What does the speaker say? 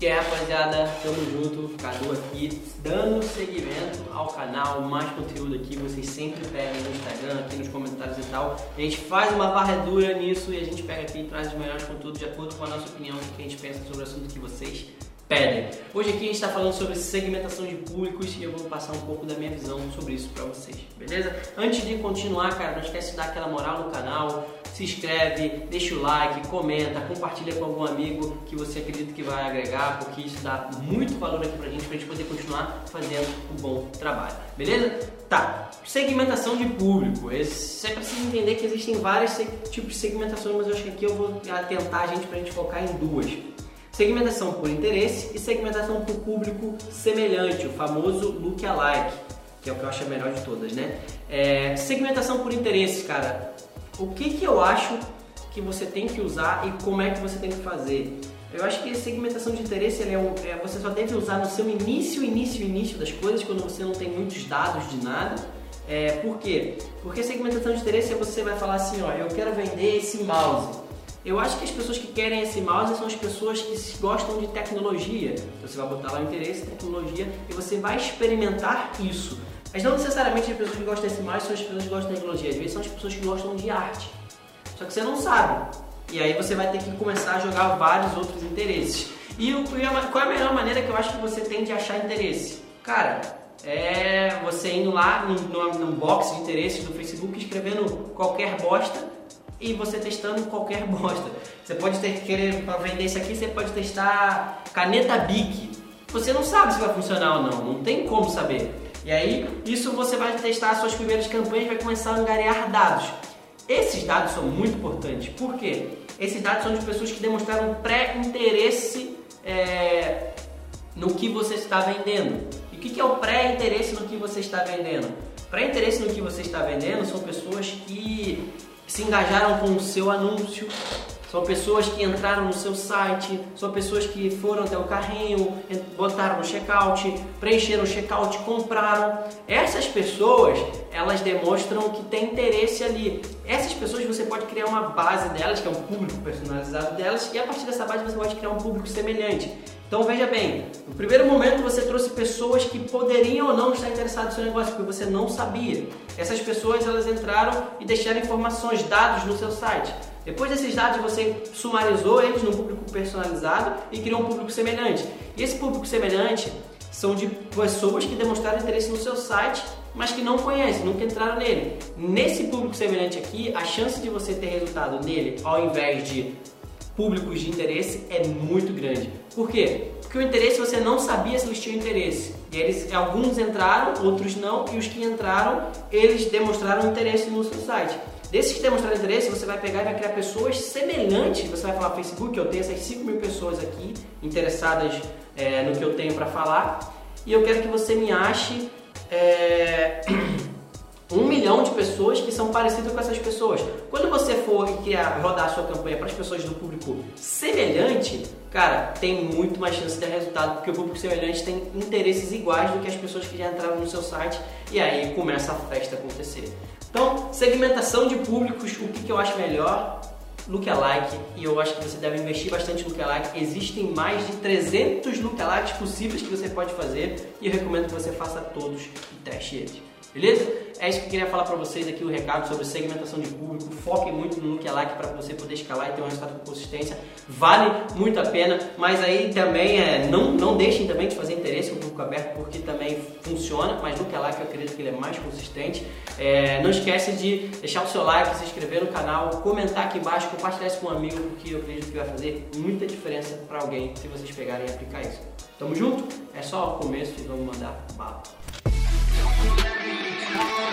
E aí rapaziada, tamo junto, Cadu aqui, dando seguimento ao canal, mais conteúdo aqui, vocês sempre pedem no Instagram, aqui nos comentários e tal. A gente faz uma varredura nisso e a gente pega aqui e traz os melhores conteúdos de acordo com a nossa opinião, o que a gente pensa sobre o assunto que vocês pedem. Hoje aqui a gente está falando sobre segmentação de públicos e eu vou passar um pouco da minha visão sobre isso para vocês, beleza? Antes de continuar, cara, não esquece de dar aquela moral no canal, se inscreve, deixa o like, comenta, compartilha com algum amigo que você acredita que vai agregar, porque isso dá muito valor aqui pra gente, pra gente poder continuar fazendo um bom trabalho, beleza? Tá, segmentação de público. Você precisa entender que existem vários tipos de segmentações, mas eu acho que aqui eu vou atentar a gente pra gente focar em duas. Segmentação por interesse e segmentação por público semelhante, o famoso look-alike, que é o que eu acho a melhor de todas, né? É, segmentação por interesse, cara o que, que eu acho que você tem que usar e como é que você tem que fazer. Eu acho que a segmentação de interesse é, um, é, você só deve usar no seu início, início, início das coisas, quando você não tem muitos dados de nada. É, por quê? Porque segmentação de interesse é você vai falar assim, ó, eu quero vender esse mouse. Eu acho que as pessoas que querem esse mouse são as pessoas que gostam de tecnologia. Então você vai botar lá o interesse, tecnologia, e você vai experimentar isso. Mas não necessariamente as pessoas que gostam desse mais são as pessoas que gostam de tecnologia, às vezes são as pessoas que gostam de arte. Só que você não sabe. E aí você vai ter que começar a jogar vários outros interesses. E qual é a melhor maneira que eu acho que você tem de achar interesse? Cara, é você indo lá no box de interesses do Facebook escrevendo qualquer bosta e você testando qualquer bosta. Você pode ter querer para vender isso aqui, você pode testar caneta Bic. Você não sabe se vai funcionar ou não, não tem como saber. E aí, isso você vai testar as suas primeiras campanhas e vai começar a angariar dados. Esses dados são muito importantes. Por quê? Esses dados são de pessoas que demonstraram pré-interesse é, no que você está vendendo. E o que é o pré-interesse no que você está vendendo? Pré-interesse no que você está vendendo são pessoas que se engajaram com o seu anúncio, são pessoas que entraram no seu site, são pessoas que foram até o carrinho, botaram no checkout, preencheram o checkout, compraram. Essas pessoas, elas demonstram que tem interesse ali. Essas pessoas você pode criar uma base delas, que é um público personalizado delas, e a partir dessa base você pode criar um público semelhante. Então veja bem, no primeiro momento você trouxe pessoas que poderiam ou não estar interessadas no seu negócio, porque você não sabia. Essas pessoas elas entraram e deixaram informações, dados no seu site. Depois desses dados, você sumarizou eles num público personalizado e criou um público semelhante. E esse público semelhante são de pessoas que demonstraram interesse no seu site, mas que não conhecem, nunca entraram nele. Nesse público semelhante aqui, a chance de você ter resultado nele, ao invés de públicos de interesse, é muito grande. Por quê? Porque o interesse você não sabia se eles tinham interesse. E eles, alguns entraram, outros não, e os que entraram, eles demonstraram interesse no seu site. Desses que demonstraram interesse, você vai pegar e vai criar pessoas semelhantes. Você vai falar Facebook, eu tenho essas 5 mil pessoas aqui interessadas é, no que eu tenho para falar. E eu quero que você me ache é, pessoas que são parecidas com essas pessoas. Quando você for criar, rodar a sua campanha para as pessoas do público semelhante, cara, tem muito mais chance de dar resultado, porque o público semelhante tem interesses iguais do que as pessoas que já entraram no seu site e aí começa a festa acontecer. Então, segmentação de públicos, o que, que eu acho melhor? Lookalike, e eu acho que você deve investir bastante no lookalike. Existem mais de 300 lookalikes possíveis que você pode fazer e eu recomendo que você faça todos e teste eles. Beleza? É isso que eu queria falar para vocês aqui, o recado sobre segmentação de público. Foquem muito no lookalike para você poder escalar e ter um resultado com consistência. Vale muito a pena, mas aí também é, não, não deixem também de fazer interesse no público aberto, porque também funciona, mas lookalike eu acredito que ele é mais consistente. É, não esquece de deixar o seu like, se inscrever no canal, comentar aqui embaixo, compartilhar isso com um amigo, porque eu acredito que vai fazer muita diferença para alguém se vocês pegarem e aplicar isso. Tamo junto? É só o começo e vamos mandar bala. Thank you.